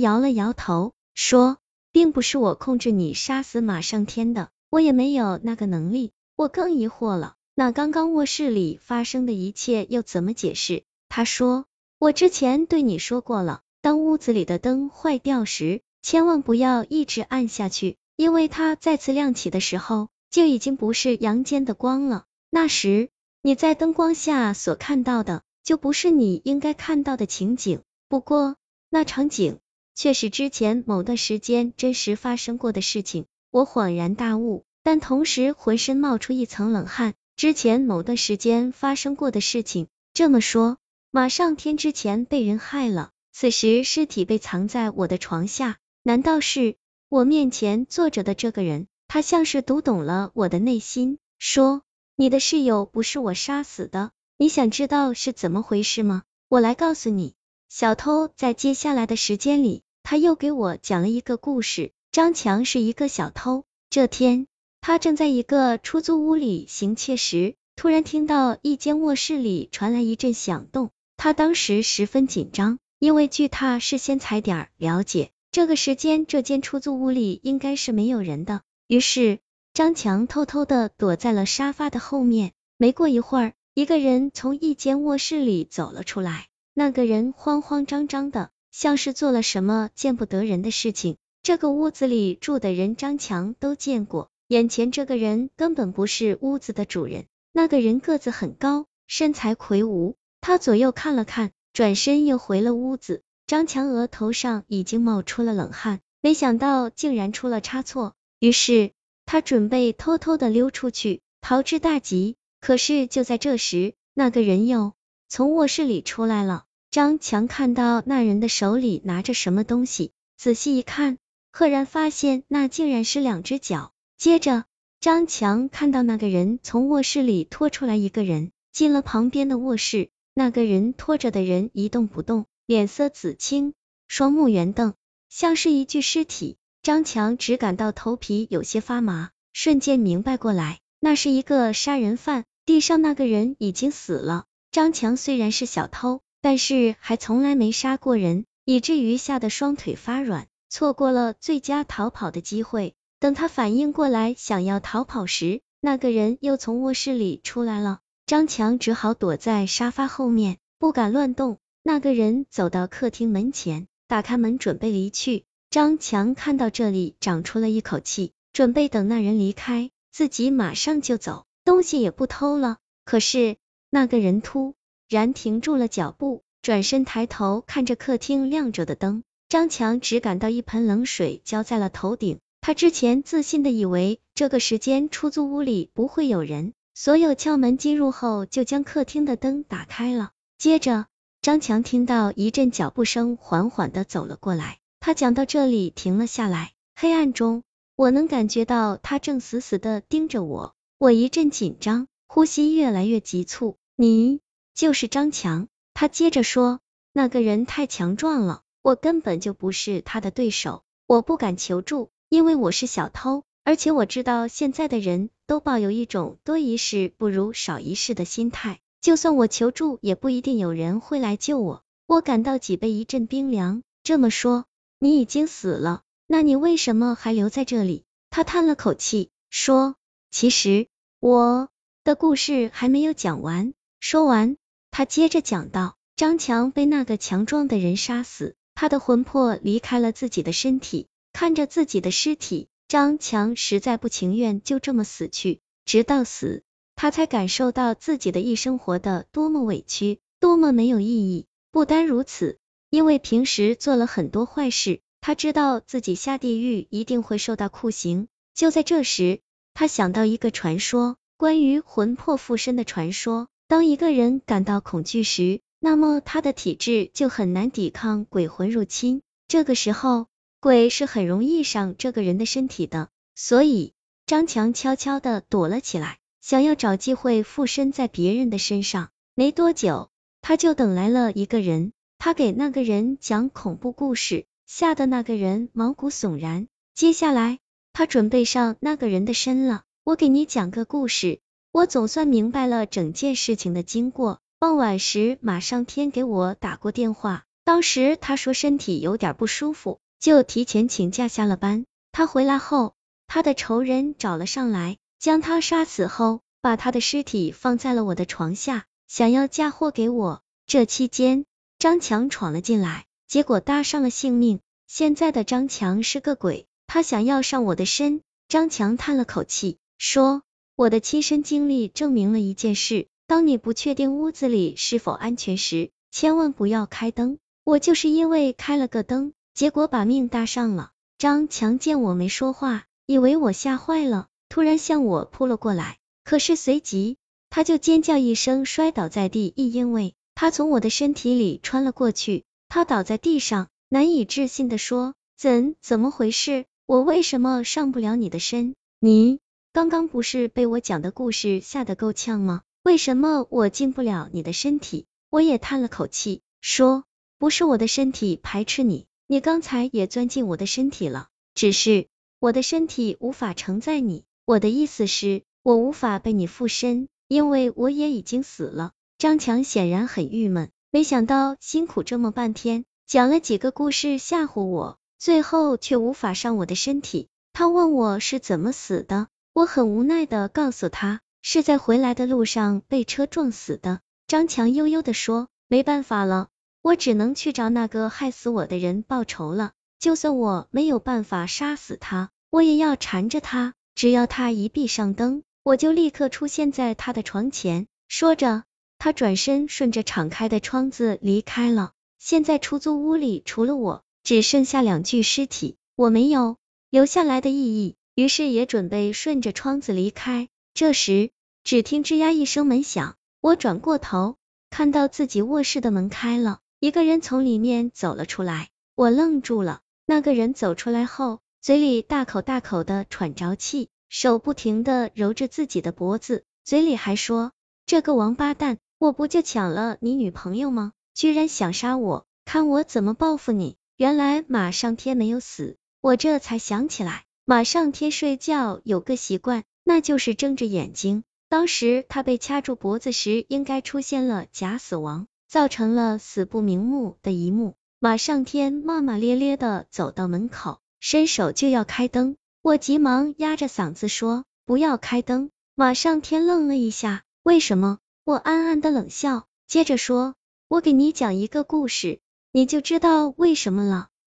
摇了摇头，说，并不是我控制你杀死马上天的，我也没有那个能力。我更疑惑了，那刚刚卧室里发生的一切又怎么解释？他说，我之前对你说过了，当屋子里的灯坏掉时，千万不要一直按下去，因为它再次亮起的时候，就已经不是阳间的光了。那时你在灯光下所看到的，就不是你应该看到的情景。不过，那场景却是之前某段时间真实发生过的事情。我恍然大悟，但同时浑身冒出一层冷汗。之前某段时间发生过的事情，这么说，马上天之前被人害了，此时尸体被藏在我的床下。难道是我面前坐着的这个人？他像是读懂了我的内心，说：“你的室友不是我杀死的，你想知道是怎么回事吗？我来告诉你。”小偷在接下来的时间里，他又给我讲了一个故事。张强是一个小偷，这天他正在一个出租屋里行窃时，突然听到一间卧室里传来一阵响动，他当时十分紧张，因为据他事先踩点了解。这个时间，这间出租屋里应该是没有人的。于是，张强偷偷的躲在了沙发的后面。没过一会儿，一个人从一间卧室里走了出来。那个人慌慌张张的，像是做了什么见不得人的事情。这个屋子里住的人，张强都见过。眼前这个人根本不是屋子的主人。那个人个子很高，身材魁梧。他左右看了看，转身又回了屋子。张强额头上已经冒出了冷汗，没想到竟然出了差错，于是他准备偷偷的溜出去，逃之大吉。可是就在这时，那个人又从卧室里出来了。张强看到那人的手里拿着什么东西，仔细一看，赫然发现那竟然是两只脚。接着，张强看到那个人从卧室里拖出来一个人，进了旁边的卧室。那个人拖着的人一动不动。脸色紫青，双目圆瞪，像是一具尸体。张强只感到头皮有些发麻，瞬间明白过来，那是一个杀人犯。地上那个人已经死了。张强虽然是小偷，但是还从来没杀过人，以至于吓得双腿发软，错过了最佳逃跑的机会。等他反应过来想要逃跑时，那个人又从卧室里出来了。张强只好躲在沙发后面，不敢乱动。那个人走到客厅门前，打开门准备离去。张强看到这里，长出了一口气，准备等那人离开，自己马上就走，东西也不偷了。可是那个人突然停住了脚步，转身抬头看着客厅亮着的灯，张强只感到一盆冷水浇在了头顶。他之前自信的以为这个时间出租屋里不会有人，所有敲门进入后就将客厅的灯打开了，接着。张强听到一阵脚步声缓缓的走了过来，他讲到这里停了下来。黑暗中，我能感觉到他正死死的盯着我，我一阵紧张，呼吸越来越急促。你就是张强？他接着说，那个人太强壮了，我根本就不是他的对手，我不敢求助，因为我是小偷，而且我知道现在的人都抱有一种多一事不如少一事的心态。就算我求助，也不一定有人会来救我。我感到脊背一阵冰凉。这么说，你已经死了？那你为什么还留在这里？他叹了口气，说：“其实我的故事还没有讲完。”说完，他接着讲道：“张强被那个强壮的人杀死，他的魂魄离开了自己的身体，看着自己的尸体，张强实在不情愿就这么死去，直到死。”他才感受到自己的一生活的多么委屈，多么没有意义。不单如此，因为平时做了很多坏事，他知道自己下地狱一定会受到酷刑。就在这时，他想到一个传说，关于魂魄附身的传说。当一个人感到恐惧时，那么他的体质就很难抵抗鬼魂入侵。这个时候，鬼是很容易上这个人的身体的。所以，张强悄悄的躲了起来。想要找机会附身在别人的身上，没多久他就等来了一个人，他给那个人讲恐怖故事，吓得那个人毛骨悚然。接下来他准备上那个人的身了。我给你讲个故事，我总算明白了整件事情的经过。傍晚时，马上天给我打过电话，当时他说身体有点不舒服，就提前请假下了班。他回来后，他的仇人找了上来，将他杀死后，把他的尸体放在了我的床下，想要嫁祸给我。这期间，张强闯了进来，结果搭上了性命。现在的张强是个鬼，他想要上我的身。张强叹了口气，说：“我的亲身经历证明了一件事，当你不确定屋子里是否安全时，千万不要开灯。我就是因为开了个灯，结果把命搭上了。”张强见我没说话，以为我吓坏了，突然向我扑了过来，可是随即他就尖叫一声，摔倒在地，亦因为他从我的身体里穿了过去。他倒在地上，难以置信的说：“怎怎么回事？”我为什么上不了你的身？你刚刚不是被我讲的故事吓得够呛吗？为什么我进不了你的身体？我也叹了口气，说不是我的身体排斥你，你刚才也钻进我的身体了，只是我的身体无法承载你。我的意思是，我无法被你附身，因为我也已经死了。张强显然很郁闷，没想到辛苦这么半天，讲了几个故事吓唬我。最后却无法上我的身体，他问我是怎么死的，我很无奈的告诉他是在回来的路上被车撞死的。张强悠悠的说，没办法了，我只能去找那个害死我的人报仇了，就算我没有办法杀死他，我也要缠着他，只要他一闭上灯，我就立刻出现在他的床前。说着，他转身顺着敞开的窗子离开了。现在出租屋里除了我。只剩下两具尸体，我没有留下来的意义，于是也准备顺着窗子离开。这时，只听吱呀一声门响，我转过头，看到自己卧室的门开了，一个人从里面走了出来，我愣住了。那个人走出来后，嘴里大口大口的喘着气，手不停的揉着自己的脖子，嘴里还说：“这个王八蛋，我不就抢了你女朋友吗？居然想杀我，看我怎么报复你！”原来马上天没有死，我这才想起来，马上天睡觉有个习惯，那就是睁着眼睛。当时他被掐住脖子时，应该出现了假死亡，造成了死不瞑目的一幕。马上天骂骂咧咧的走到门口，伸手就要开灯，我急忙压着嗓子说不要开灯。马上天愣了一下，为什么？我暗暗的冷笑，接着说，我给你讲一个故事。你就知道为什么了。